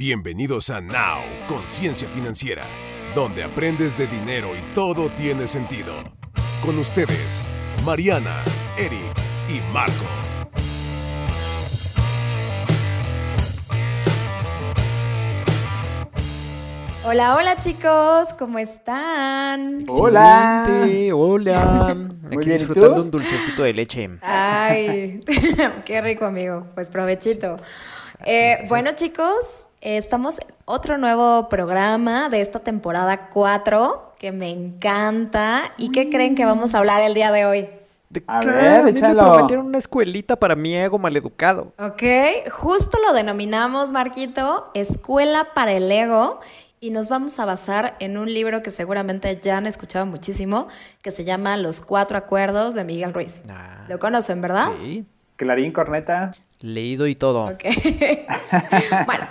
Bienvenidos a Now, Conciencia Financiera, donde aprendes de dinero y todo tiene sentido. Con ustedes, Mariana, Eric y Marco. Hola, hola chicos, ¿cómo están? Hola. Excelente, Hola. Muy Aquí bien, ¿y disfrutando tú? un dulcecito de leche. Ay, qué rico amigo, pues provechito. Eh, bueno chicos, estamos en otro nuevo programa de esta temporada 4 que me encanta. ¿Y qué creen que vamos a hablar el día de hoy? De- A ver, échalo. Me prometieron una escuelita para mi ego maleducado. Ok, justo lo denominamos, Marquito, Escuela para el Ego. Y nos vamos a basar en un libro que seguramente ya han escuchado muchísimo, que se llama Los Cuatro Acuerdos de Miguel Ruiz. Ah, ¿Lo conocen, verdad? Sí, Clarín, corneta. leído y todo. Ok. bueno,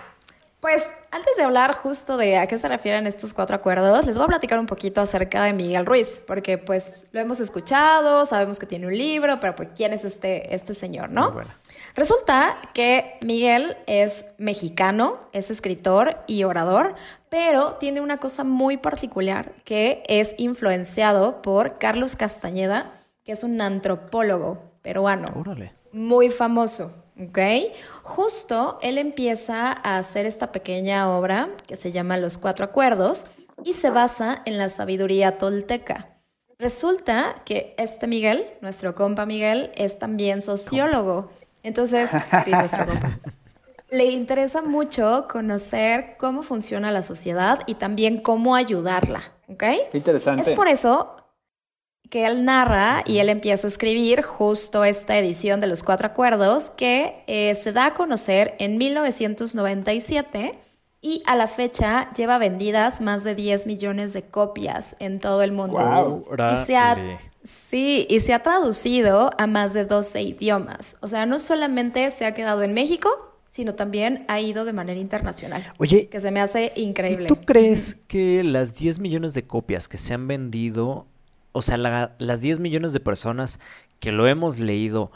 pues antes de hablar justo de a qué se refieren estos cuatro acuerdos, les voy a platicar un poquito acerca de Miguel Ruiz, porque pues lo hemos escuchado, sabemos que tiene un libro, pero pues quién es este, este señor, ¿no? Bueno. Resulta que Miguel es mexicano, es escritor y orador, pero tiene una cosa muy particular que es influenciado por Carlos Castañeda, que es un antropólogo peruano Órale. muy famoso, ¿ok? Justo él empieza a hacer esta pequeña obra que se llama Los Cuatro Acuerdos y se basa en la sabiduría tolteca. Resulta que este Miguel, nuestro compa Miguel, es también sociólogo. Entonces, sí, nuestro compa. Le interesa mucho conocer cómo funciona la sociedad y también cómo ayudarla, ¿ok? Qué interesante. Es por eso que él narra y él empieza a escribir justo esta edición de los Cuatro Acuerdos que eh, se da a conocer en 1997 y a la fecha lleva vendidas más de 10 millones de copias en todo el mundo. Guau. Y se ha, sí, y se ha traducido a más de 12 idiomas. O sea, no solamente se ha quedado en México, sino también ha ido de manera internacional. Oye, Que se me hace ¿y increíble. tú crees que las 10 millones de copias que se han vendido, o sea, la- las 10 millones de personas que lo hemos leído,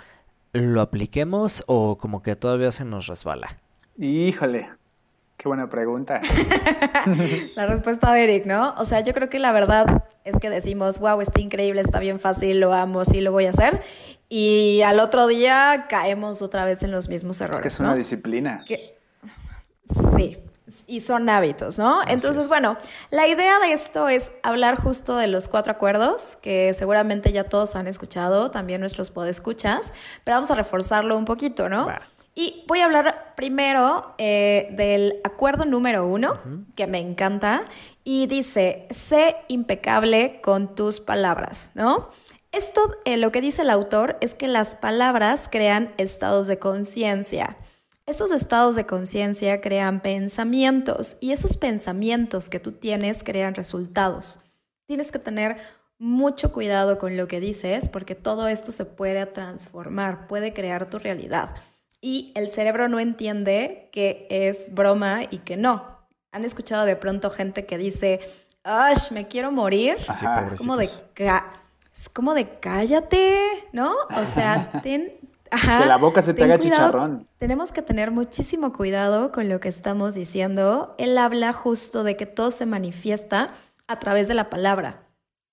lo apliquemos o como que todavía se nos resbala? Híjole, qué buena pregunta. La respuesta de Eric, ¿no? O sea, yo creo que la verdad es que decimos, wow, está increíble, está bien fácil, lo amo, sí lo voy a hacer. Y al otro día caemos otra vez en los mismos Es errores, que es ¿no? una disciplina. Que- Sí, y son hábitos, ¿no? Entonces, es. bueno, la idea de esto es hablar justo de los cuatro acuerdos, que seguramente ya todos han escuchado, también nuestros podescuchas, pero vamos a reforzarlo un poquito, ¿no? Y voy a hablar primero eh, del acuerdo número uno, que me encanta, y dice, sé impecable con tus palabras, ¿no? Esto, eh, lo que dice el autor, es que las palabras crean estados de conciencia. Estos estados de conciencia crean pensamientos y esos pensamientos que tú tienes crean resultados. Tienes que tener mucho cuidado con lo que dices porque todo esto se puede transformar, puede crear tu realidad. Y el cerebro no entiende que es broma y que no. ¿Han escuchado de pronto gente que dice, ¡Ash, me quiero morir! Ajá. Es como de, es como de cállate, ¿no? O sea, ten... ajá, Que la boca se te haga cuidado. chicharrón. Tenemos que tener muchísimo cuidado con lo que estamos diciendo. Él habla justo de que todo se manifiesta a través de la palabra,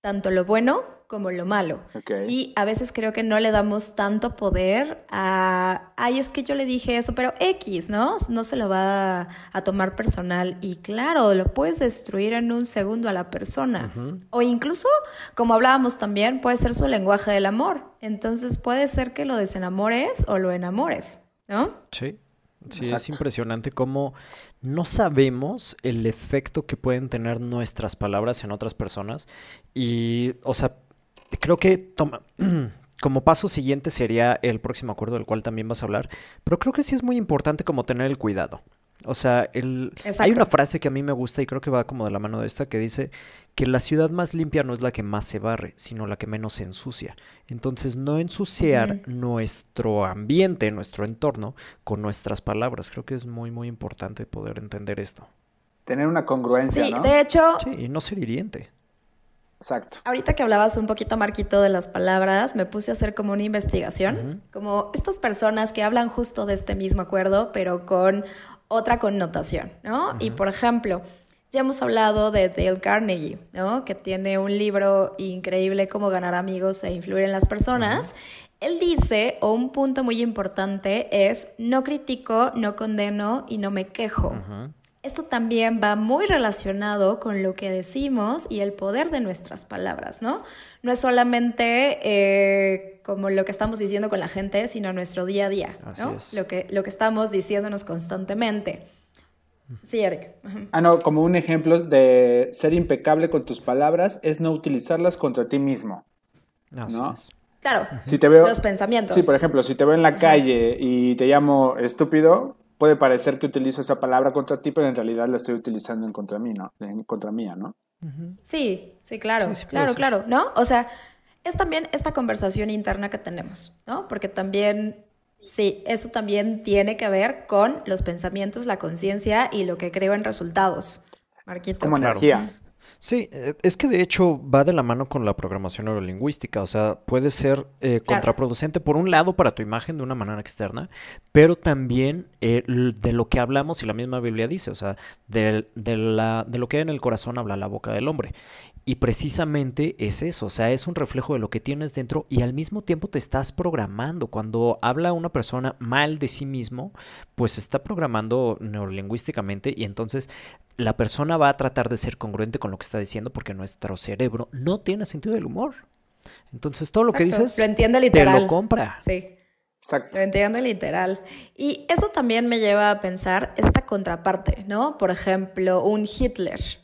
tanto lo bueno como lo malo. Y a veces creo que no le damos tanto poder a, ay, es que yo le dije eso, pero X, ¿no? No se lo va a, a tomar personal. Y claro, lo puedes destruir en un segundo a la persona. O incluso, como hablábamos también, puede ser su lenguaje del amor. Entonces puede ser que lo desenamores o lo enamores, ¿no? Sí, sí, es impresionante cómo no sabemos el efecto que pueden tener nuestras palabras en otras personas. Y, o sea, creo que toma- como paso siguiente sería el próximo acuerdo del cual también vas a hablar, pero creo que sí es muy importante como tener el cuidado. O sea, el... hay una frase que a mí me gusta y creo que va como de la mano de esta que dice que la ciudad más limpia no es la que más se barre, sino la que menos se ensucia. Entonces, no ensuciar nuestro ambiente, nuestro entorno con nuestras palabras. Creo que es muy, muy importante poder entender esto. Tener una congruencia, Sí, ¿no? de hecho, Sí, y no ser hiriente. Exacto. Ahorita que hablabas un poquito, Marquito, de las palabras, me puse a hacer como una investigación, como estas personas que hablan justo de este mismo acuerdo, pero con otra connotación, ¿no? Y por ejemplo, ya hemos hablado de Dale Carnegie, ¿no? Que tiene un libro increíble, Cómo ganar amigos e influir en las personas. Él dice, o un punto muy importante es, no critico, no condeno y no me quejo. Esto también va muy relacionado con lo que decimos y el poder de nuestras palabras, ¿no? No es solamente eh, como lo que estamos diciendo con la gente, sino nuestro día a día, ¿no? Lo que, lo que estamos diciéndonos constantemente. Sí, Eric. Ah, no, como un ejemplo de ser impecable con tus palabras es no utilizarlas contra ti mismo. ¿no? Claro. Si te veo, los pensamientos. Sí, por ejemplo, si te veo en la calle y te llamo estúpido, puede parecer que utilizo esa palabra contra ti, pero en realidad la estoy utilizando en contra mí, ¿no? En contra mía, ¿no? Sí, sí, claro, claro, claro, ¿no? O sea, es también esta conversación interna que tenemos, ¿no? Porque también, sí, eso también tiene que ver con los pensamientos, la conciencia y lo que creo en resultados. Marquito. Como energía. Sí, eh, es que de hecho va de la mano con la programación neurolingüística, o sea, puede ser eh, contraproducente por un lado para tu imagen de una manera externa, pero también eh, de lo que hablamos y la misma Biblia dice, o sea, de, de, la, de lo que hay en el corazón habla la boca del hombre. Y precisamente es eso, o sea, es un reflejo de lo que tienes dentro y al mismo tiempo te estás programando. Cuando habla una persona mal de sí mismo, pues está programando neurolingüísticamente y entonces la persona va a tratar de ser congruente con lo que está diciendo porque nuestro cerebro no tiene sentido del humor. Entonces todo lo que dices lo entiende literal. te lo compra. Sí. Exacto. Lo entiende literal. Y eso también me lleva a pensar esta contraparte, ¿no? Por ejemplo, un Hitler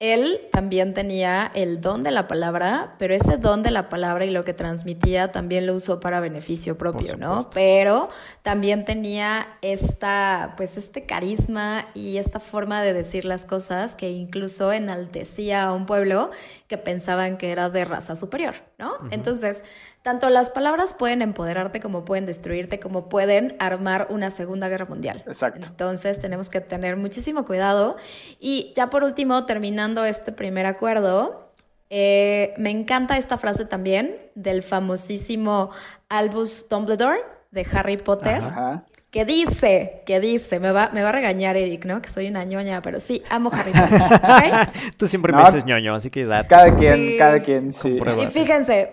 él también tenía el don de la palabra, pero ese don de la palabra y lo que transmitía también lo usó para beneficio propio, ¿no? Pero también tenía esta, pues este carisma y esta forma de decir las cosas que incluso enaltecía a un pueblo que pensaban que era de raza superior, ¿no? Entonces, tanto las palabras pueden empoderarte como pueden destruirte, como pueden armar una segunda guerra mundial. Exacto. Entonces tenemos que tener muchísimo cuidado. Y ya por último, terminando este primer acuerdo, eh, me encanta esta frase también del famosísimo Albus Dumbledore de Harry Potter. Que dice, que dice, me va, me va a regañar Eric, ¿no? Que soy una ñoña, pero sí, amo Harry Potter. Tú siempre me dices ñoño, así que date. Cada quien, cada quien, sí. Y fíjense,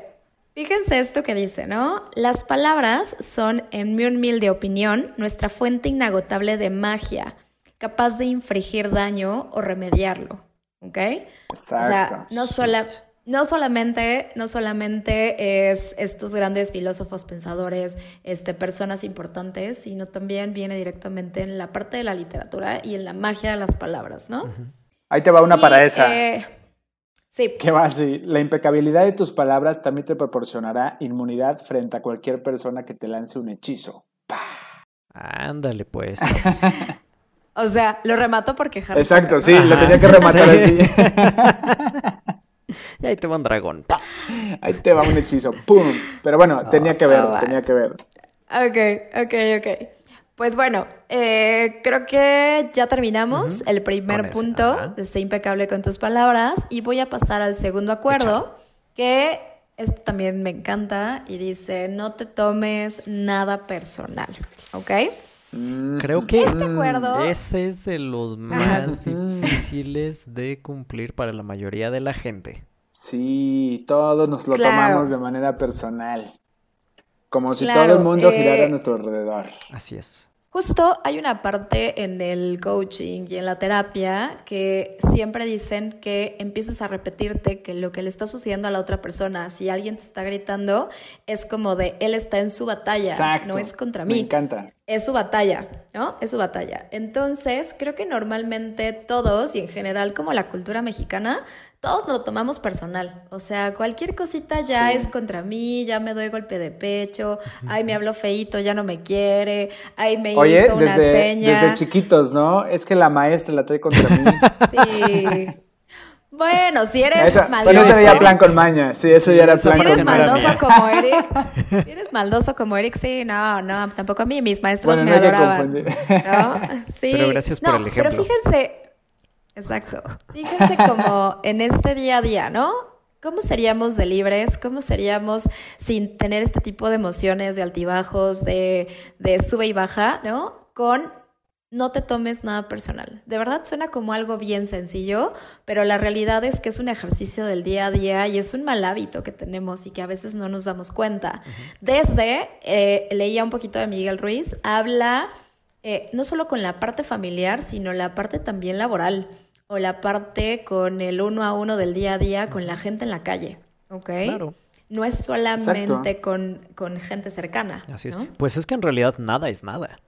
Fíjense esto que dice, ¿no? Las palabras son, en mi humilde opinión, nuestra fuente inagotable de magia, capaz de infringir daño o remediarlo. ¿Ok? Exacto. O sea, no, sola, no, solamente, no solamente es estos grandes filósofos, pensadores, este, personas importantes, sino también viene directamente en la parte de la literatura y en la magia de las palabras, ¿no? Ahí te va una para esa. Eh, Sí. ¿Qué va así? La impecabilidad de tus palabras también te proporcionará inmunidad frente a cualquier persona que te lance un hechizo. Ándale, pues. o sea, lo remato porque Harry Exacto, sí, lo tenía que rematar así. y ahí te va un dragón. Ahí te va un hechizo. ¡Pum! Pero bueno, tenía que ver, oh, tenía que ver. Ok, ok, ok. Pues bueno, eh, creo que ya terminamos el primer punto de ser impecable con tus palabras y voy a pasar al segundo acuerdo, que este también me encanta y dice, no te tomes nada personal, ¿ok? Creo que este acuerdo... ese es de los más difíciles de cumplir para la mayoría de la gente. Sí, todos nos lo tomamos de manera personal. Como si todo el mundo girara a eh, nuestro alrededor. Así es. Justo hay una parte en el coaching y en la terapia que siempre dicen que empieces a repetirte que lo que le está sucediendo a la otra persona, si alguien te está gritando, es como de él está en su batalla, no es contra mí. Me encanta. Es su batalla, ¿no? Es su batalla. Entonces, creo que normalmente todos y en general como la cultura mexicana todos nos lo tomamos personal. O sea, cualquier cosita ya es contra mí, ya me doy golpe de pecho, ay, me habló feito, ya no me quiere, ay, me hizo una desde, seña. Desde chiquitos, ¿no? Es que la maestra la trae contra mí. Sí. Bueno, si eres maldoso. Bueno, ese ya plan con maña. Sí, eso ya era plan con maña. Si eres maldoso como Eric. Si eres maldoso como Eric, sí, no, no, tampoco a mí. Mis maestros me adoraban. ¿no? Sí. Pero gracias por el ejemplo. Pero fíjense, Exacto. Fíjense como en este día a día, ¿no? ¿Cómo seríamos de libres? ¿Cómo seríamos sin tener este tipo de emociones, de altibajos, de, de sube y baja, ¿no? Con no te tomes nada personal. De verdad suena como algo bien sencillo, pero la realidad es que es un ejercicio del día a día y es un mal hábito que tenemos y que a veces no nos damos cuenta. Desde, eh, leía un poquito de Miguel Ruiz, habla eh, no solo con la parte familiar, sino la parte también laboral o la parte con el uno a uno del día a día con la gente en la calle. ¿Ok? Claro. No es solamente con, con, gente cercana. Así es. Pues es que en realidad nada es nada.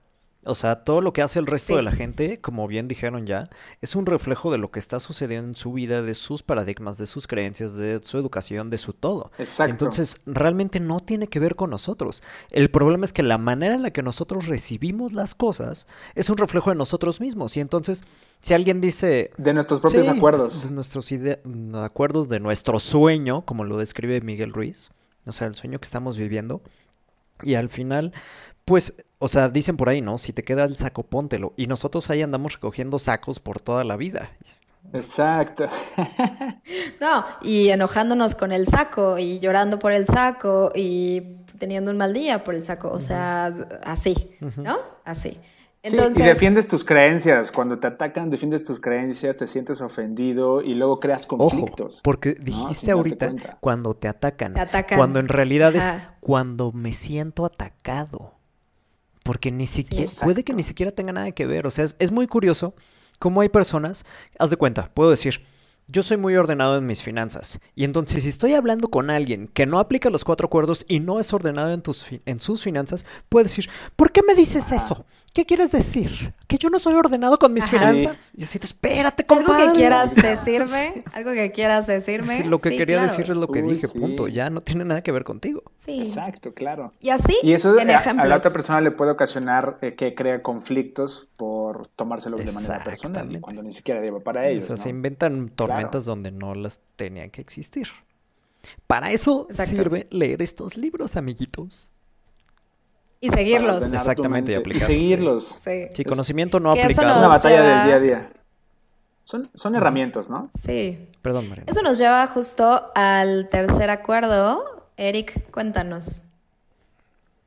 O sea, todo lo que hace el resto de la gente, como bien dijeron ya, es un reflejo de lo que está sucediendo en su vida, de sus paradigmas, de sus creencias, de su educación, de su todo. Exacto. Entonces, realmente no tiene que ver con nosotros. El problema es que la manera en la que nosotros recibimos las cosas es un reflejo de nosotros mismos. Y entonces, si alguien dice... De nuestros propios acuerdos. De nuestros acuerdos, de nuestro sueño, como lo describe Miguel Ruiz, o sea, el sueño que estamos viviendo, y al final pues, o sea, dicen por ahí, ¿no? Si te queda el saco, póntelo. Y nosotros ahí andamos recogiendo sacos por toda la vida. Exacto. no, y enojándonos con el saco y llorando por el saco y teniendo un mal día por el saco. O sea, así, ¿no? Así. Entonces... y defiendes tus creencias. Cuando te atacan, defiendes tus creencias, te sientes ofendido y luego creas conflictos. porque dijiste ahorita cuando te atacan, Cuando en realidad es cuando me siento atacado porque ni siquiera, puede que ni siquiera tenga nada que ver, o sea, es, es muy curioso cómo hay personas, haz de cuenta, puedo decir, yo soy muy ordenado en mis finanzas. Y entonces, si estoy hablando con alguien que no aplica los cuatro acuerdos y no es ordenado en, tus, en sus finanzas, puede decir, ¿por qué me dices eso? ¿Qué quieres decir? ¿Que yo no soy ordenado con mis finanzas? Y así, espérate, compadre. ¿Algo que quieras decirme? ¿Algo que quieras decirme? lo que quería decir es lo que dije, punto. Ya no tiene nada que ver contigo. Sí. Exacto, claro. Y así, y eso en a, a, la otra persona le puede ocasionar eh, que crea conflictos por tomárselo de manera personal, cuando ni siquiera debe para ellos. O sea, se inventan donde no las tenían que existir. Para eso sirve leer estos libros, amiguitos. Y seguirlos. Exactamente, y aplicarlos. Y seguirlos. Sí, conocimiento no aplicado. Es una batalla del día a día. Son, son herramientas, ¿no? Sí. Perdón, María. Eso nos lleva justo al tercer acuerdo. Eric, cuéntanos.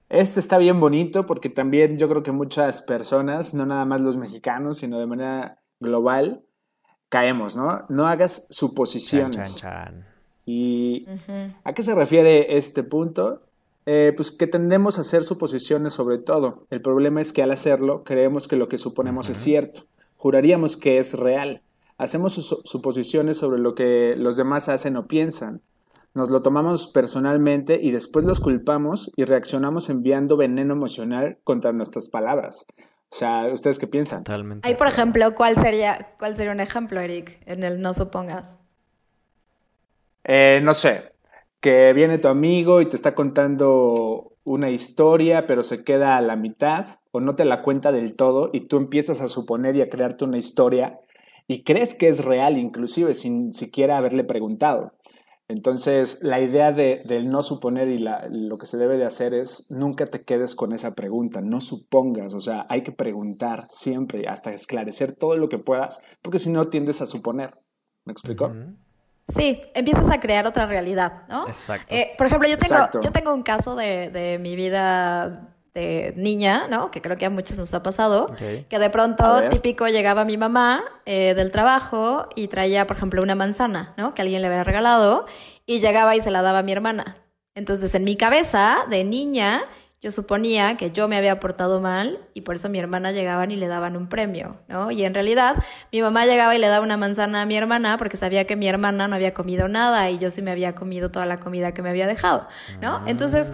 Este está bien bonito porque también yo creo que muchas personas, no nada más los mexicanos, sino de manera global, caemos, ¿no? No hagas suposiciones. ¿Y a qué se refiere este punto? Eh, pues que tendemos a hacer suposiciones sobre todo. El problema es que al hacerlo creemos que lo que suponemos es cierto. Juraríamos que es real. Hacemos suposiciones sobre lo que los demás hacen o piensan. Nos lo tomamos personalmente y después los culpamos y reaccionamos enviando veneno emocional contra nuestras palabras. O sea, ¿ustedes qué piensan? Totalmente. Ahí, por ejemplo, ¿cuál sería, cuál sería un ejemplo, Eric, en el no supongas? Eh, no sé, que viene tu amigo y te está contando una historia, pero se queda a la mitad o no te la cuenta del todo y tú empiezas a suponer y a crearte una historia y crees que es real inclusive sin siquiera haberle preguntado. Entonces, la idea de, del no suponer y lo que se debe de hacer es nunca te quedes con esa pregunta, no supongas, o sea, hay que preguntar siempre hasta esclarecer todo lo que puedas, porque si no tiendes a suponer. ¿Me explico? Sí, empiezas a crear otra realidad, ¿no? Exacto. Eh, por ejemplo, yo tengo, yo tengo un caso de, de mi vida de niña, ¿no? Que creo que a muchos nos ha pasado, que de pronto típico llegaba mi mamá eh, del trabajo y traía, por ejemplo, una manzana, ¿no? Que alguien le había regalado y llegaba y se la daba a mi hermana. Entonces, en mi cabeza de niña, yo suponía que yo me había portado mal y por eso mi hermana llegaban y le daban un premio, ¿no? Y en realidad mi mamá llegaba y le daba una manzana a mi hermana porque sabía que mi hermana no había comido nada y yo sí me había comido toda la comida que me había dejado, ¿no? Entonces,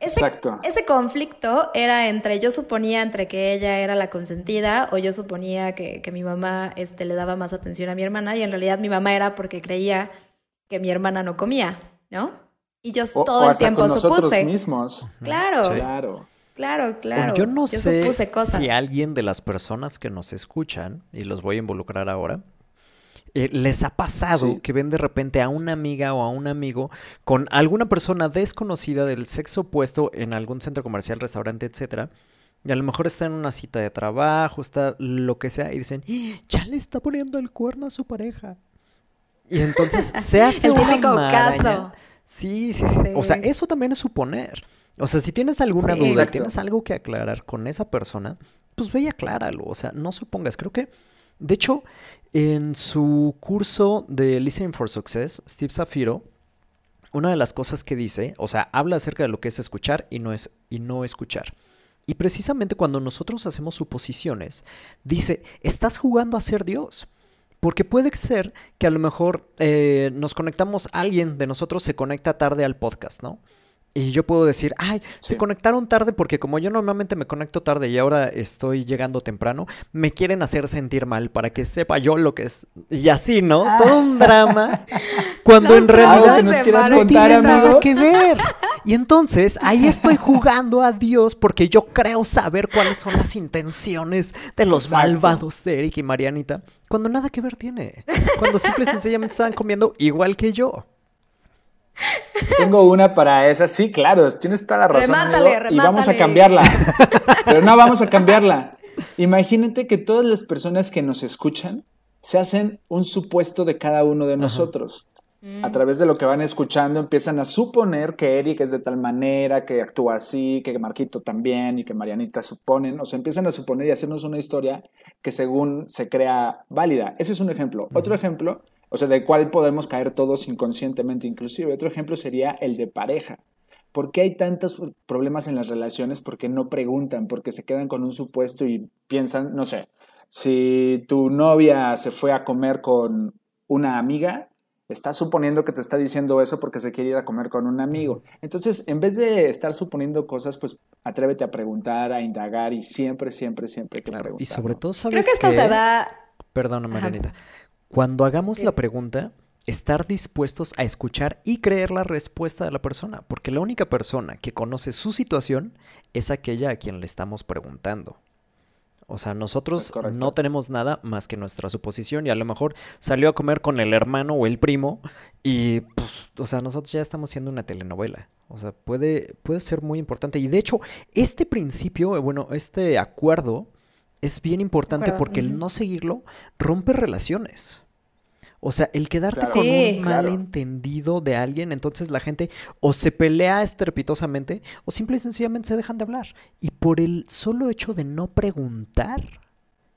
ese, ese conflicto era entre, yo suponía entre que ella era la consentida o yo suponía que, que mi mamá este, le daba más atención a mi hermana y en realidad mi mamá era porque creía que mi hermana no comía, ¿no? Y yo todo el tiempo con supuse. mismos. Claro. Claro. Claro, claro. Yo no sé si alguien de las personas que nos escuchan, y los voy a involucrar ahora, eh, les ha pasado que ven de repente a una amiga o a un amigo con alguna persona desconocida del sexo opuesto en algún centro comercial, restaurante, etcétera. Y a lo mejor está en una cita de trabajo, está lo que sea, y dicen, ¡Ah! ya le está poniendo el cuerno a su pareja. Y entonces se hace el típico caso. Sí, sí, sí, O sea, eso también es suponer. O sea, si tienes alguna duda, tienes algo que aclarar con esa persona, pues ve y acláralo. O sea, no supongas. Creo que, de hecho, en su curso de Listening for Success, Steve Zafiro, una de las cosas que dice, o sea, habla acerca de lo que es escuchar y no, es, y no escuchar. Y precisamente cuando nosotros hacemos suposiciones, dice, estás jugando a ser Dios. Porque puede ser que a lo mejor eh, nos conectamos, alguien de nosotros se conecta tarde al podcast, ¿no? Y yo puedo decir, ay, se conectaron tarde porque como yo normalmente me conecto tarde y ahora estoy llegando temprano, me quieren hacer sentir mal para que sepa yo lo que es. Y así, ¿no? Ah. Todo un drama. Cuando en realidad no tiene nada que ver. Y entonces ahí estoy jugando a Dios porque yo creo saber cuáles son las intenciones de los malvados de Eric y Marianita. Cuando nada que ver tiene. Cuando simple y sencillamente estaban comiendo igual que yo. Tengo una para esa. Sí, claro, tienes toda la razón. Y vamos a cambiarla. Pero no vamos a cambiarla. Imagínate que todas las personas que nos escuchan se hacen un supuesto de cada uno de nosotros. A mm. través de lo que van escuchando empiezan a suponer que Eric es de tal manera, que actúa así, que Marquito también y que Marianita suponen, o sea, empiezan a suponer y hacernos una historia que según se crea válida. Ese es un ejemplo. Otro ejemplo o sea, de cuál podemos caer todos inconscientemente inclusive. Otro ejemplo sería el de pareja. ¿Por qué hay tantos problemas en las relaciones? Porque no preguntan, porque se quedan con un supuesto y piensan, no sé, si tu novia se fue a comer con una amiga, estás suponiendo que te está diciendo eso porque se quiere ir a comer con un amigo. Entonces, en vez de estar suponiendo cosas, pues atrévete a preguntar, a indagar y siempre, siempre, siempre que preguntar. Y sobre todo, sabes Creo que esto se da... Perdona, Marianita. Cuando hagamos la pregunta, estar dispuestos a escuchar y creer la respuesta de la persona, porque la única persona que conoce su situación es aquella a quien le estamos preguntando. O sea, nosotros no tenemos nada más que nuestra suposición y a lo mejor salió a comer con el hermano o el primo y, pues, o sea, nosotros ya estamos haciendo una telenovela. O sea, puede, puede ser muy importante. Y de hecho, este principio, bueno, este acuerdo es bien importante porque el no seguirlo rompe relaciones. O sea, el quedarte con un malentendido de alguien, entonces la gente o se pelea estrepitosamente o simple y sencillamente se dejan de hablar. Y por el solo hecho de no preguntar,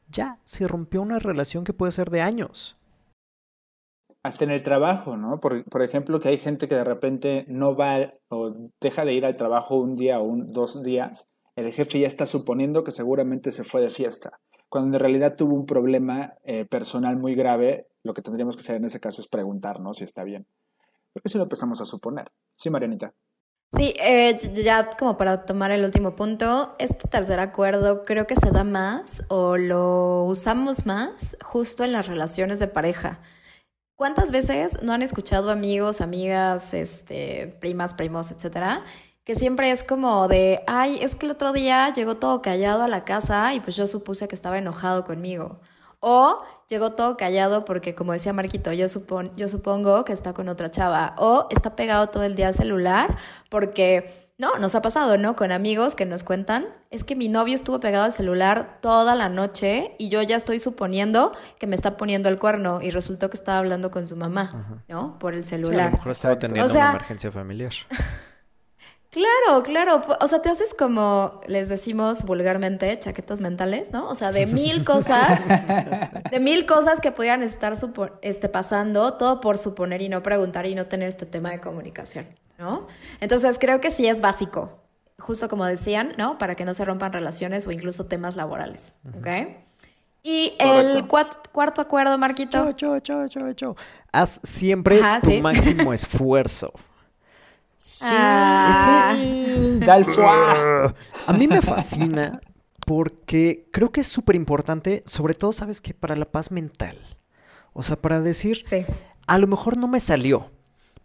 ya se rompió una relación que puede ser de años. Hasta en el trabajo, ¿no? Por, por ejemplo, que hay gente que de repente no va o deja de ir al trabajo un día o un, dos días el jefe ya está suponiendo que seguramente se fue de fiesta, cuando en realidad tuvo un problema eh, personal muy grave, lo que tendríamos que hacer en ese caso es preguntarnos si está bien. Porque si lo empezamos a suponer. Sí, Marianita. Sí, eh, ya como para tomar el último punto, este tercer acuerdo creo que se da más o lo usamos más justo en las relaciones de pareja. ¿Cuántas veces no han escuchado amigos, amigas, este, primas, primos, etcétera? que siempre es como de, ay, es que el otro día llegó todo callado a la casa y pues yo supuse que estaba enojado conmigo. O llegó todo callado porque, como decía Marquito, yo, supon yo supongo que está con otra chava. O está pegado todo el día al celular porque, no, nos ha pasado, ¿no? Con amigos que nos cuentan, es que mi novio estuvo pegado al celular toda la noche y yo ya estoy suponiendo que me está poniendo el cuerno y resultó que estaba hablando con su mamá, ¿no? Por el celular. a lo mejor estaba teniendo una emergencia familiar. Claro, claro. O sea, te haces como les decimos vulgarmente, chaquetas mentales, ¿no? O sea, de mil cosas, de mil cosas que pudieran estar este, pasando, todo por suponer y no preguntar y no tener este tema de comunicación, ¿no? Entonces, creo que sí es básico, justo como decían, ¿no? Para que no se rompan relaciones o incluso temas laborales, ¿ok? Y el cuarto acuerdo, Marquito. Cho, cho, cho, cho, Haz siempre tu máximo esfuerzo. Sí, ah. A mí me fascina porque creo que es súper importante, sobre todo, sabes que para la paz mental. O sea, para decir, a lo mejor no me salió,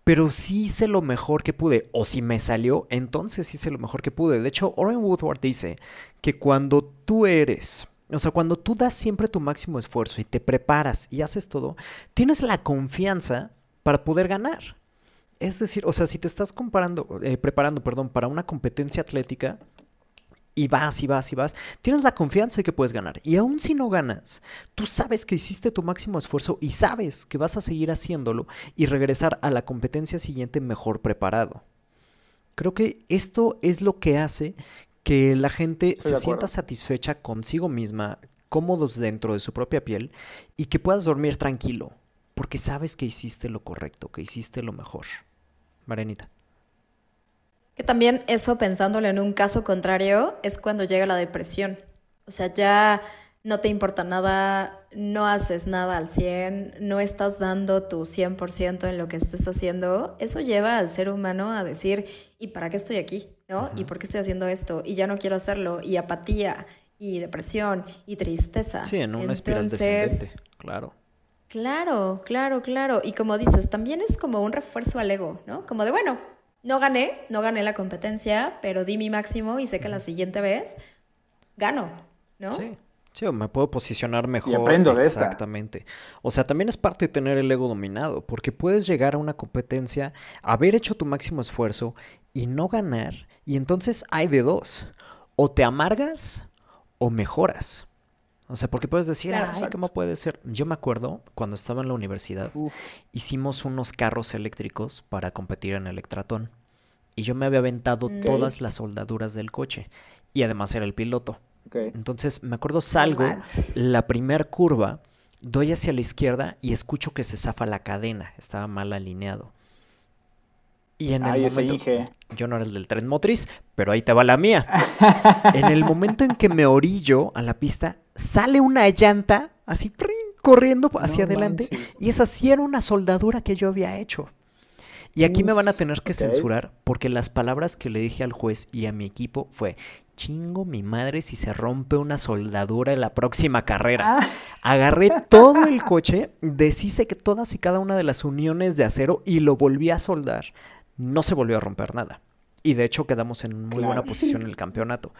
pero sí hice lo mejor que pude. O si me salió, entonces hice lo mejor que pude. De hecho, Oren Woodward dice que cuando tú eres, o sea, cuando tú das siempre tu máximo esfuerzo y te preparas y haces todo, tienes la confianza para poder ganar. Es decir, o sea, si te estás comparando, eh, preparando, perdón, para una competencia atlética y vas y vas y vas, tienes la confianza de que puedes ganar. Y aun si no ganas, tú sabes que hiciste tu máximo esfuerzo y sabes que vas a seguir haciéndolo y regresar a la competencia siguiente mejor preparado. Creo que esto es lo que hace que la gente se sienta satisfecha consigo misma, cómodos dentro de su propia piel y que puedas dormir tranquilo, porque sabes que hiciste lo correcto, que hiciste lo mejor. Marenita. Que también eso, pensándolo en un caso contrario, es cuando llega la depresión. O sea, ya no te importa nada, no haces nada al 100, no estás dando tu 100% en lo que estés haciendo, eso lleva al ser humano a decir, ¿y para qué estoy aquí? ¿No? ¿Y por qué estoy haciendo esto? Y ya no quiero hacerlo, y apatía, y depresión, y tristeza. Sí, en una espiral descendente, claro. Claro, claro, claro. Y como dices, también es como un refuerzo al ego, ¿no? Como de, bueno, no gané, no gané la competencia, pero di mi máximo y sé que la siguiente vez gano, ¿no? Sí. Sí, o me puedo posicionar mejor. Y aprendo de Exactamente. O sea, también es parte de tener el ego dominado, porque puedes llegar a una competencia, haber hecho tu máximo esfuerzo y no ganar, y entonces hay de dos. O te amargas o mejoras. O sea, porque puedes decir, ay, ¿cómo puede ser? Yo me acuerdo, cuando estaba en la universidad, hicimos unos carros eléctricos para competir en Electratón. Y yo me había aventado todas las soldaduras del coche. Y además era el piloto. Entonces, me acuerdo, salgo, la primer curva, doy hacia la izquierda y escucho que se zafa la cadena, estaba mal alineado. Y en el momento, yo no era el del tren motriz, pero ahí te va la mía. en el momento en que me orillo a la pista, sale una llanta así corriendo hacia adelante y esa sí era una soldadura que yo había hecho. Y aquí me van a tener que censurar porque las palabras que le dije al juez y a mi equipo fue, chingo mi madre si se rompe una soldadura en la próxima carrera. Ah. Agarré todo el coche, deshice que todas y cada una de las uniones de acero y lo volví a soldar. No se volvió a romper nada. Y de hecho quedamos en muy buena posición en el campeonato.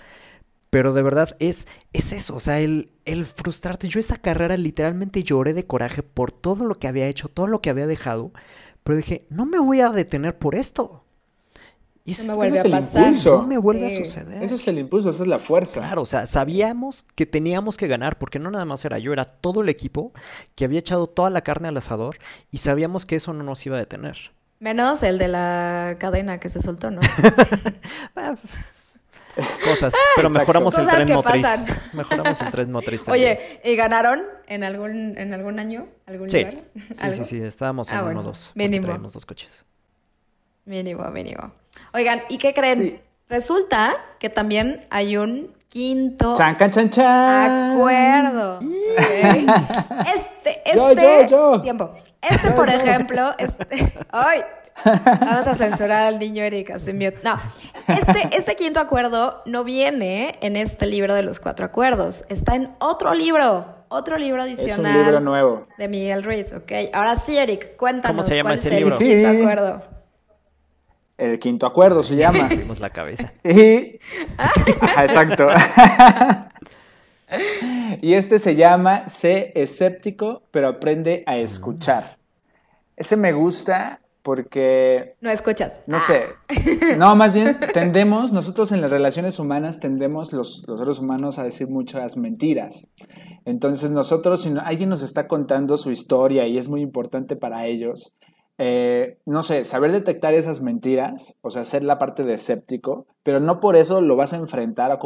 Pero de verdad es, es eso, o sea, el, el frustrarte. Yo esa carrera literalmente lloré de coraje por todo lo que había hecho, todo lo que había dejado. Pero dije, no me voy a detener por esto. Y eso, me es el impulso. No me vuelve a suceder. Eso es el impulso, esa es la fuerza. Claro, o sea, sabíamos que teníamos que ganar, porque no nada más era yo, era todo el equipo que había echado toda la carne al asador y sabíamos que eso no nos iba a detener. Menos el de la cadena que se soltó, ¿no? Ah, pues, cosas, pero mejoramos el tren motriz. Mejoramos el tren motriz también. Oye, ¿y ganaron en algún en algún año, algún sí. lugar? Sí, sí, sí, estábamos en ah, uno o dos. Mínimo. dos coches. Mínimo, mínimo. Oigan, ¿y qué creen? Resulta que también hay un quinto chan, chan, chan. acuerdo. Este, este tiempo. Este, por ejemplo, este, ay, vamos a censurar al niño Erika, No, este, este quinto acuerdo no viene en este libro de los cuatro acuerdos, está en otro libro, otro libro adicional. Es un libro nuevo. De Miguel Ruiz, ok. Ahora sí, Eric, cuéntanos ¿Cómo se llama cuál ese es libro? el quinto acuerdo. El quinto acuerdo se llama. Tuvimos la cabeza. Y... exacto. y este se llama Sé escéptico, pero aprende a escuchar. Ese me gusta porque... No escuchas. No sé. No, más bien tendemos, nosotros en las relaciones humanas tendemos los, los seres humanos a decir muchas mentiras. Entonces nosotros, si alguien nos está contando su historia y es muy importante para ellos, eh, no sé, saber detectar esas mentiras, o sea, ser la parte de escéptico, pero no por eso lo vas a enfrentar a,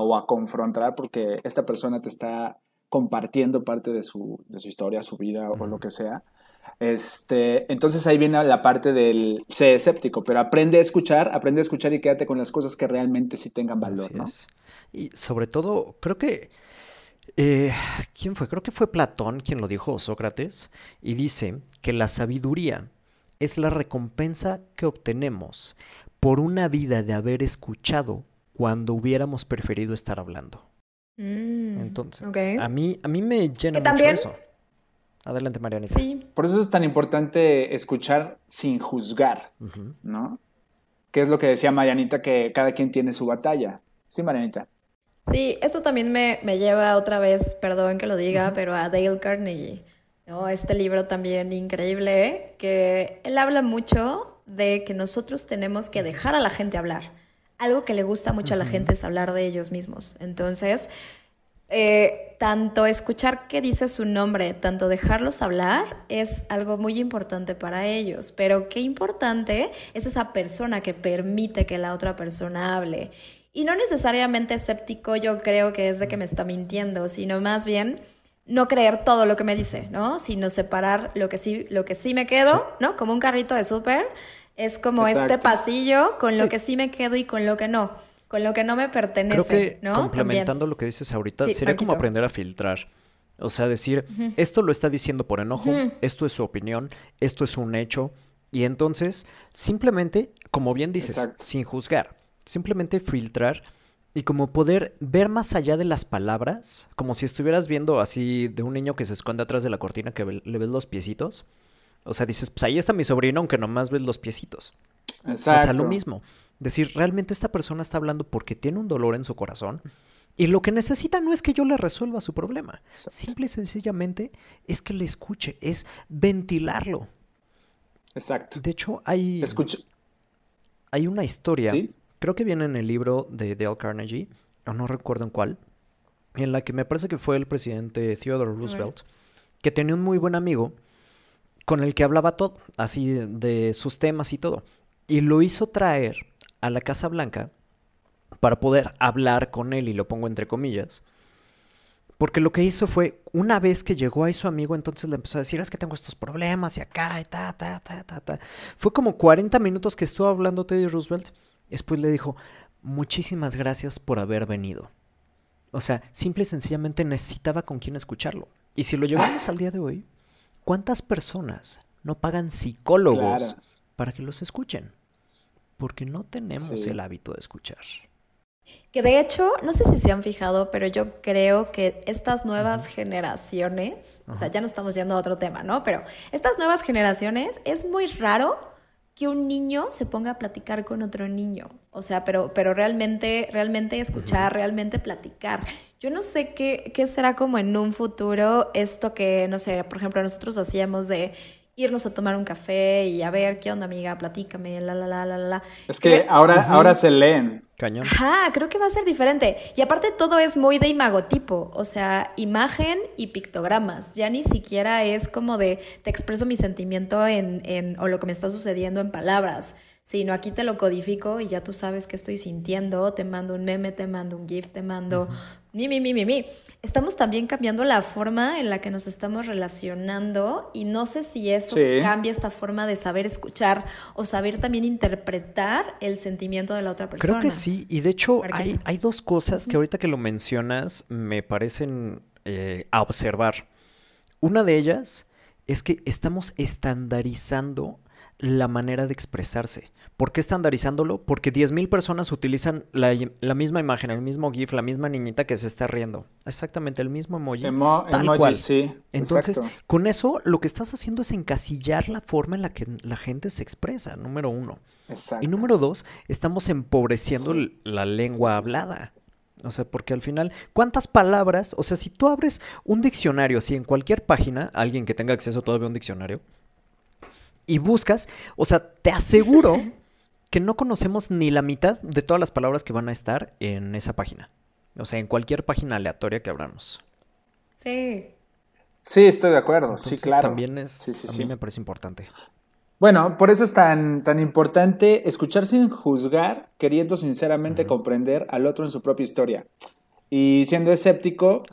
o a confrontar porque esta persona te está compartiendo parte de su, de su historia, su vida o lo que sea. Este, entonces ahí viene la parte del ser escéptico, pero aprende a escuchar, aprende a escuchar y quédate con las cosas que realmente sí tengan valor, ¿no? Y sobre todo, creo que eh, ¿Quién fue? Creo que fue Platón quien lo dijo, Sócrates, y dice que la sabiduría es la recompensa que obtenemos por una vida de haber escuchado cuando hubiéramos preferido estar hablando. Mm, Entonces, a, mí, a mí me llena mucho eso. Adelante, Marianita. Sí. Por eso es tan importante escuchar sin juzgar, ¿no? Que es lo que decía Marianita, que cada quien tiene su batalla. Sí, Marianita. Sí, esto también me, lleva otra vez, perdón que lo diga, pero a Dale Carnegie, ¿no? Este libro también increíble, que él habla mucho de que nosotros tenemos que dejar a la gente hablar. Algo que le gusta mucho a la gente es hablar de ellos mismos. Entonces, eh, tanto escuchar qué dice su nombre, tanto dejarlos hablar, es algo muy importante para ellos. Pero qué importante es esa persona que permite que la otra persona hable. Y no necesariamente escéptico, yo creo que es de que me está mintiendo, sino más bien no creer todo lo que me dice, ¿no? Sino separar lo que sí, lo que sí me quedo, ¿no? Como un carrito de súper, es como este pasillo con lo que sí me quedo y con lo que no con lo que no me pertenece. Creo que ¿no? complementando lo que dices ahorita, sería como aprender a filtrar. O sea, decir, esto lo está diciendo por enojo, esto es su opinión, esto es un hecho. Y entonces, simplemente, como bien dices, sin juzgar, simplemente filtrar y como poder ver más allá de las palabras, como si estuvieras viendo así de un niño que se esconde atrás de la cortina que le ves los piecitos. O sea, dices, pues ahí está mi sobrino, aunque nomás ves los piecitos. Exacto. O sea, lo mismo. Decir, realmente esta persona está hablando porque tiene un dolor en su corazón y lo que necesita no es que yo le resuelva su problema. Simple y sencillamente es que le escuche, es ventilarlo. Exacto. De hecho, hay, hay una historia, creo que viene en el libro de Dale Carnegie, o no recuerdo en cuál, en la que me parece que fue el presidente Theodore Roosevelt, que tenía un muy buen amigo con el que hablaba todo, así de sus temas y todo. Y lo hizo traer a la Casa Blanca para poder hablar con él, y lo pongo entre comillas, porque lo que hizo fue, una vez que llegó ahí su amigo, entonces le empezó a decir, es que tengo estos problemas y acá, y ta, ta, ta, ta, ta. Fue como 40 minutos que estuvo hablando Teddy Roosevelt. Después le dijo, muchísimas gracias por haber venido. O sea, simple y sencillamente necesitaba con quién escucharlo. Y si lo llevamos al día de hoy, ¿cuántas personas no pagan psicólogos para que los escuchen? porque no tenemos el hábito de escuchar. Que de hecho, no sé si se han fijado, pero yo creo que estas nuevas generaciones, o sea, ya no estamos yendo a otro tema, ¿no? Pero estas nuevas generaciones es muy raro que un niño se ponga a platicar con otro niño. O sea, pero, pero realmente, realmente escuchar, realmente platicar. Yo no sé qué, qué será como en un futuro esto que, no sé, por ejemplo, nosotros hacíamos de irnos a tomar un café y a ver qué onda, amiga, platícame, la, la, la, la, la. Es que ahora, ahora se leen. Cañón. Ajá, creo que va a ser diferente. Y aparte todo es muy de imagotipo, o sea, imagen y pictogramas. Ya ni siquiera es como de te expreso mi sentimiento en, en o lo que me está sucediendo en palabras, sino aquí te lo codifico y ya tú sabes qué estoy sintiendo, te mando un meme, te mando un GIF, te mando mi, mi, mi, mi, mi. Estamos también cambiando la forma en la que nos estamos relacionando y no sé si eso cambia esta forma de saber escuchar o saber también interpretar el sentimiento de la otra persona. Creo que sí, y de hecho hay, hay, dos cosas que ahorita que lo mencionas me parecen eh, a observar. Una de ellas es que estamos estandarizando la manera de expresarse. ¿Por qué estandarizándolo? Porque 10.000 personas utilizan la, misma imagen, el mismo GIF, la misma niñita que se está riendo. Exactamente, el mismo emoji. tal cual. sí. Entonces, con eso lo que estás haciendo es encasillar la forma en la que la gente se expresa, número uno. Exacto. Y número dos, estamos empobreciendo la lengua hablada. O sea, porque al final, ¿cuántas palabras? O sea, si tú abres un diccionario así en cualquier página, alguien que tenga acceso todavía a un diccionario, y buscas, o sea, te aseguro que no conocemos ni la mitad de todas las palabras que van a estar en esa página. O sea, en cualquier página aleatoria que abramos. Sí. Sí, estoy de acuerdo. sí, claro. También es, a mí me parece importante. Bueno, por eso es tan, tan importante escuchar sin juzgar, queriendo sinceramente comprender al otro en su propia historia. Y siendo escéptico,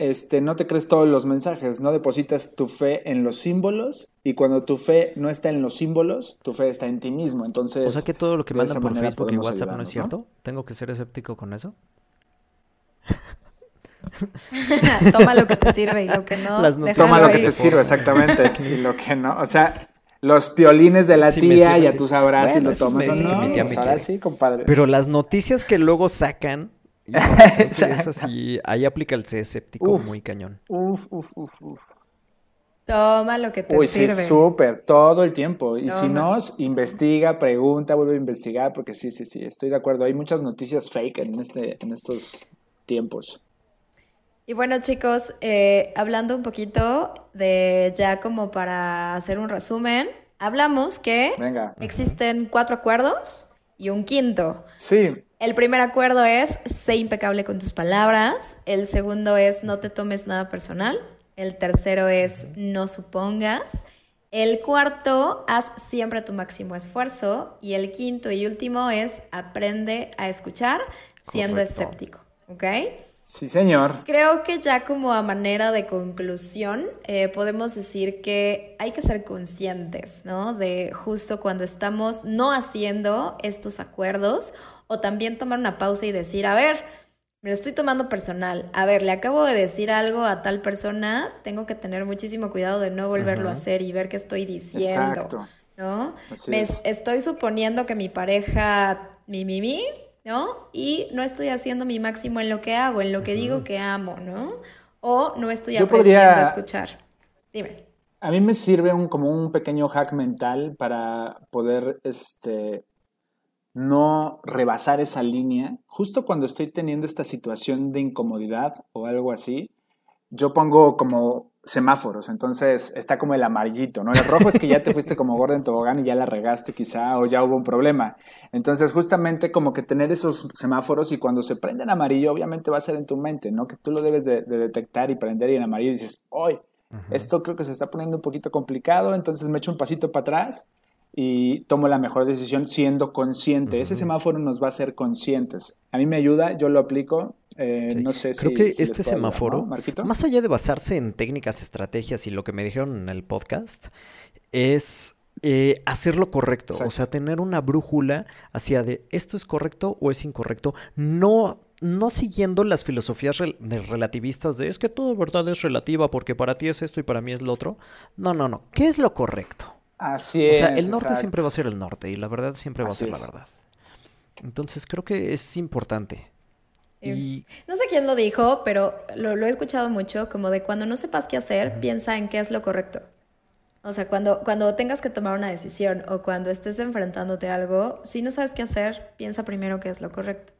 este, no te crees todos los mensajes, no depositas tu fe en los símbolos y cuando tu fe no está en los símbolos, tu fe está en ti mismo. Entonces, o sea que todo lo que mandan por Facebook y WhatsApp no es cierto. ¿Tengo que ser escéptico con eso? Toma lo que te sirve y lo que no. Toma lo que te sirve, exactamente. y lo que no. O sea, los piolines de la tía, ya tú sabrás si lo tomas o no. Pues sí, compadre. Pero las noticias que luego sacan eso sí, ahí aplica el C escéptico muy cañón. Uf, uf, uf, uf. Toma lo que te Uy, sirve. sí, súper, todo el tiempo. Y si no, investiga, pregunta, vuelve a investigar, porque sí, sí, sí, estoy de acuerdo. Hay muchas noticias fake en, este, en estos tiempos. Y bueno, chicos, eh, hablando un poquito de ya como para hacer un resumen, hablamos que existen cuatro acuerdos y un quinto. Sí. El primer acuerdo es sé impecable con tus palabras. El segundo es no te tomes nada personal. El tercero es no supongas. El cuarto, haz siempre tu máximo esfuerzo. Y el quinto y último es aprende a escuchar siendo escéptico. ¿Ok? Sí, señor. Creo que ya como a manera de conclusión eh, podemos decir que hay que ser conscientes, ¿no? De justo cuando estamos no haciendo estos acuerdos o también tomar una pausa y decir, a ver, me lo estoy tomando personal. A ver, le acabo de decir algo a tal persona, tengo que tener muchísimo cuidado de no volverlo a hacer y ver qué estoy diciendo. Exacto. ¿No? me estoy suponiendo que mi pareja, mi, mi, mi, ¿no? Y no estoy haciendo mi máximo en lo que hago, en lo que digo que amo, ¿no? O no estoy aprendiendo a escuchar. Dime. A mí me sirve un, como un pequeño hack mental para poder este, no rebasar esa línea. Justo cuando estoy teniendo esta situación de incomodidad o algo así, yo pongo como semáforos, entonces está como el amarillito, ¿no? El rojo es que ya te fuiste como gordo en tobogán y ya la regaste quizá o ya hubo un problema. Entonces justamente como que tener esos semáforos y cuando se prende en amarillo obviamente va a ser en tu mente, ¿no? Que tú lo debes de, detectar y prender y en amarillo dices, hoy esto creo que se está poniendo un poquito complicado, entonces me echo un pasito para atrás y tomo la mejor decisión siendo consciente. Ese semáforo nos va a hacer conscientes. A mí me ayuda, yo lo aplico. Eh, no sé Creo que este semáforo, más allá de basarse en técnicas, estrategias y lo que me dijeron en el podcast, es eh, hacer lo correcto. O sea, tener una brújula hacia de esto es correcto o es incorrecto. No no siguiendo las filosofías relativistas de es que todo verdad es relativa porque para ti es esto y para mí es lo otro. No, no, no. ¿Qué es lo correcto? Así es. O sea, el norte siempre va a ser el norte y la verdad siempre va a ser la verdad. Entonces creo que es importante. Eh, y... No sé quién lo dijo, pero lo, he escuchado mucho, como de cuando no sepas qué hacer, piensa en qué es lo correcto. O sea, cuando, cuando tengas que tomar una decisión o cuando estés enfrentándote a algo, si no sabes qué hacer, piensa primero qué es lo correcto,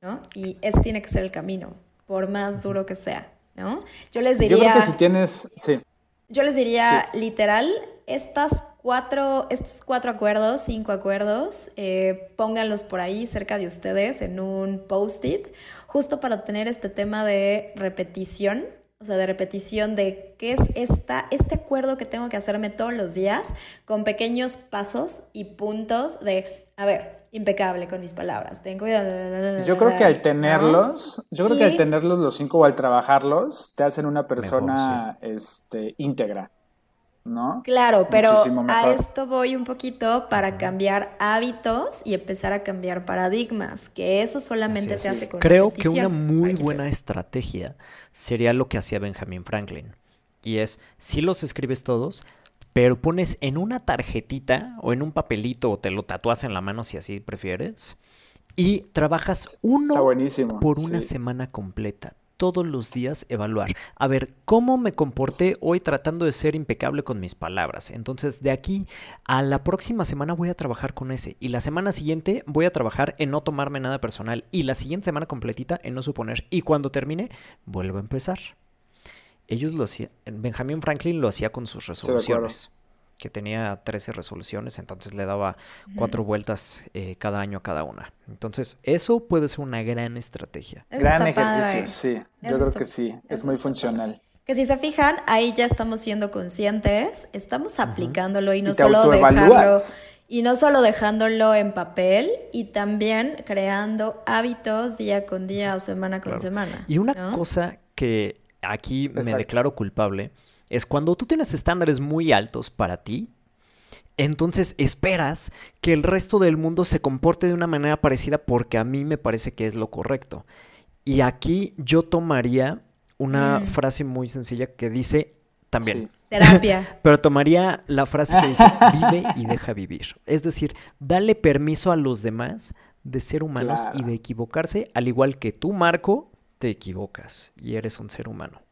¿no? Y ese tiene que ser el camino, por más duro que sea, ¿no? Yo les diría... Yo creo que si tienes... Sí. Yo les diría, literal, estas cuatro, estos cuatro acuerdos, cinco acuerdos, eh, pónganlos por ahí cerca de ustedes en un post-it, justo para tener este tema de repetición, o sea, de repetición de qué es esta, este acuerdo que tengo que hacerme todos los días con pequeños pasos y puntos de, a ver, impecable con mis palabras. Tengo Yo creo que al tenerlos, yo creo que al tenerlos los cinco o al trabajarlos, te hacen una persona este, íntegra. ¿No? Claro, pero a esto voy un poquito para cambiar hábitos y empezar a cambiar paradigmas, que eso solamente se hace con Creo que una muy buena estrategia sería lo que hacía Benjamin Franklin. Y es, si los escribes todos, pero pones en una tarjetita o en un papelito o te lo tatúas en la mano si así prefieres. Y trabajas uno por una semana completa todos los días evaluar. A ver, ¿cómo me comporté hoy tratando de ser impecable con mis palabras? Entonces, de aquí a la próxima semana voy a trabajar con ese. Y la semana siguiente voy a trabajar en no tomarme nada personal. Y la siguiente semana completita en no suponer. Y cuando termine, vuelvo a empezar. Ellos lo hacían. Benjamin Franklin lo hacía con sus resoluciones que tenía 13 resoluciones, entonces le daba cuatro vueltas eh, cada año a cada una. Entonces, eso puede ser una gran estrategia. gran ejercicio, sí. Yo creo que sí, es muy funcional. Que si se fijan, ahí ya estamos siendo conscientes, estamos aplicándolo y no solo dejarlo y no solo dejándolo en papel y también creando hábitos día con día o semana con semana. Y una cosa que aquí me declaro culpable es cuando tú tienes estándares muy altos para ti, entonces esperas que el resto del mundo se comporte de una manera parecida porque a mí me parece que es lo correcto. Y aquí yo tomaría una mm. frase muy sencilla que dice también. Terapia. Pero tomaría la frase que dice vive y deja vivir. Es decir, dale permiso a los demás de ser humanos y de equivocarse, al igual que tú, Marco, te equivocas y eres un ser humano.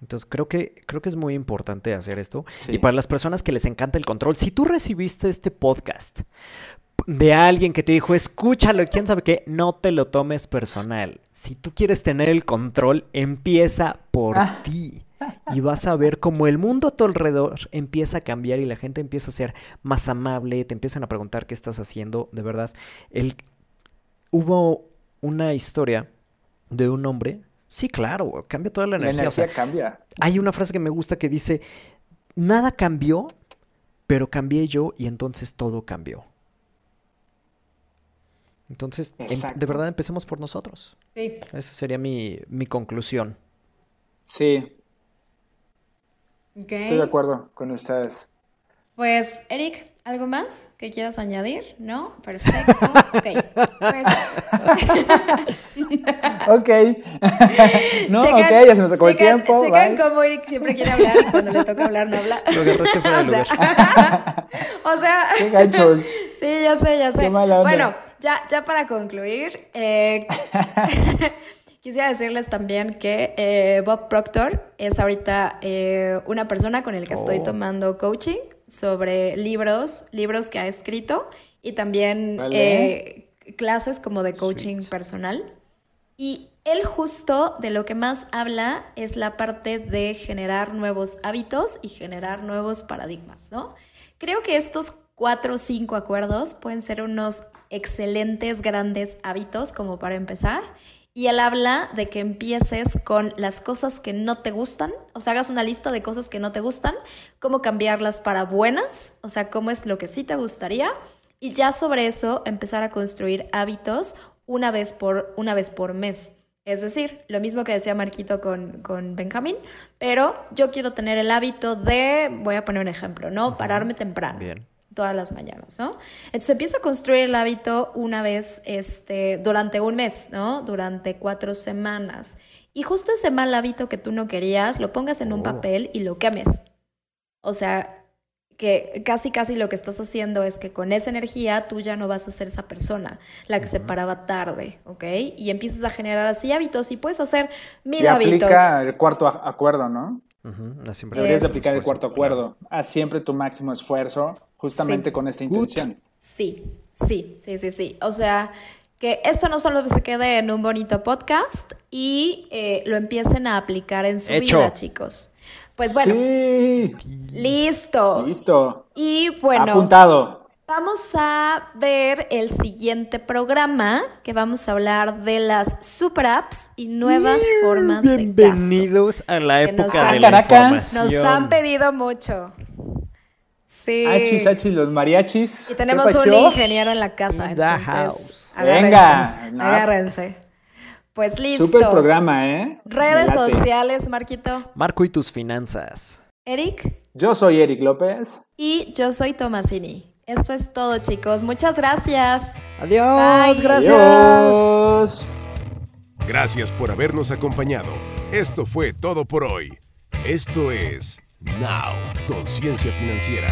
Entonces creo que, creo que es muy importante hacer esto. Y para las personas que les encanta el control, si tú recibiste este podcast de alguien que te dijo, escúchalo, quién sabe qué, no te lo tomes personal. Si tú quieres tener el control, empieza por ah. ti. Y vas a ver cómo el mundo a tu alrededor empieza a cambiar y la gente empieza a ser más amable, te empiezan a preguntar qué estás haciendo, de verdad. El, hubo una historia de un hombre. Sí, claro, cambia toda la energía. La energía cambia. Hay una frase que me gusta que dice, nada cambió, pero cambié yo y entonces todo cambió. Entonces, de verdad empecemos por nosotros. Sí. Esa sería mi, mi conclusión. Sí. Estoy de acuerdo con ustedes. Pues, Eric, ¿algo más que quieras añadir? ¿No? Perfecto. Ok. Pues... ok. no, ok, ya se nos acabó el tiempo. Checan cómo Eric siempre quiere hablar y cuando le toca hablar no habla. Lo fuera o, sea, o sea... Qué gachos. sí, ya sé, ya sé. Qué mala Bueno, ya, ya para concluir, eh, Quisiera decirles también que eh, Bob Proctor es ahorita eh, una persona con el que estoy oh. tomando coaching sobre libros, libros que ha escrito y también eh, clases como de coaching personal. Y él justo de lo que más habla es la parte de generar nuevos hábitos y generar nuevos paradigmas, ¿no? Creo que estos cuatro o cinco acuerdos pueden ser unos excelentes, grandes hábitos como para empezar y él habla de que empieces con las cosas que no te gustan, o sea, hagas una lista de cosas que no te gustan, cómo cambiarlas para buenas, o sea, cómo es lo que sí te gustaría, y ya sobre eso empezar a construir hábitos una vez por, una vez por mes. Es decir, lo mismo que decía Marquito con, con Benjamín, pero yo quiero tener el hábito de, voy a poner un ejemplo, ¿no? Pararme temprano. Bien todas las mañanas, ¿no? Entonces empieza a construir el hábito una vez, este, durante un mes, ¿no? Durante cuatro semanas. Y justo ese mal hábito que tú no querías, lo pongas en un oh. papel y lo quemes. O sea, que casi casi lo que estás haciendo es que con esa energía tú ya no vas a ser esa persona, la que se paraba tarde, ¿ok? Y empiezas a generar así hábitos y puedes hacer mil y hábitos. Aplica el cuarto acuerdo, ¿no? Deberías aplicar el cuarto acuerdo. Haz siempre tu máximo esfuerzo justamente con esta intención. Sí, sí, sí, sí, sí. O sea, que esto no solo se quede en un bonito podcast y eh, lo empiecen a aplicar en su vida, chicos. Pues bueno. Sí. Listo. Listo. Y bueno. Apuntado. Vamos a ver el siguiente programa que vamos a hablar de las super apps y nuevas formas de gasto. Bienvenidos a la época de la información. Nos han pedido mucho. Sí. Achis, achis, los mariachis. Y tenemos un ingeniero en la casa. Entonces, Venga. Agárrense. Pues listo. Super programa, ¿eh? Redes sociales, Marquito. Marco y tus finanzas. Eric. Yo soy Eric López. Y yo soy Tomasini. Esto es todo, chicos. Muchas gracias. Adiós. Gracias. Adiós. Gracias por habernos acompañado. Esto fue todo por hoy. Esto es Now, Conciencia Financiera.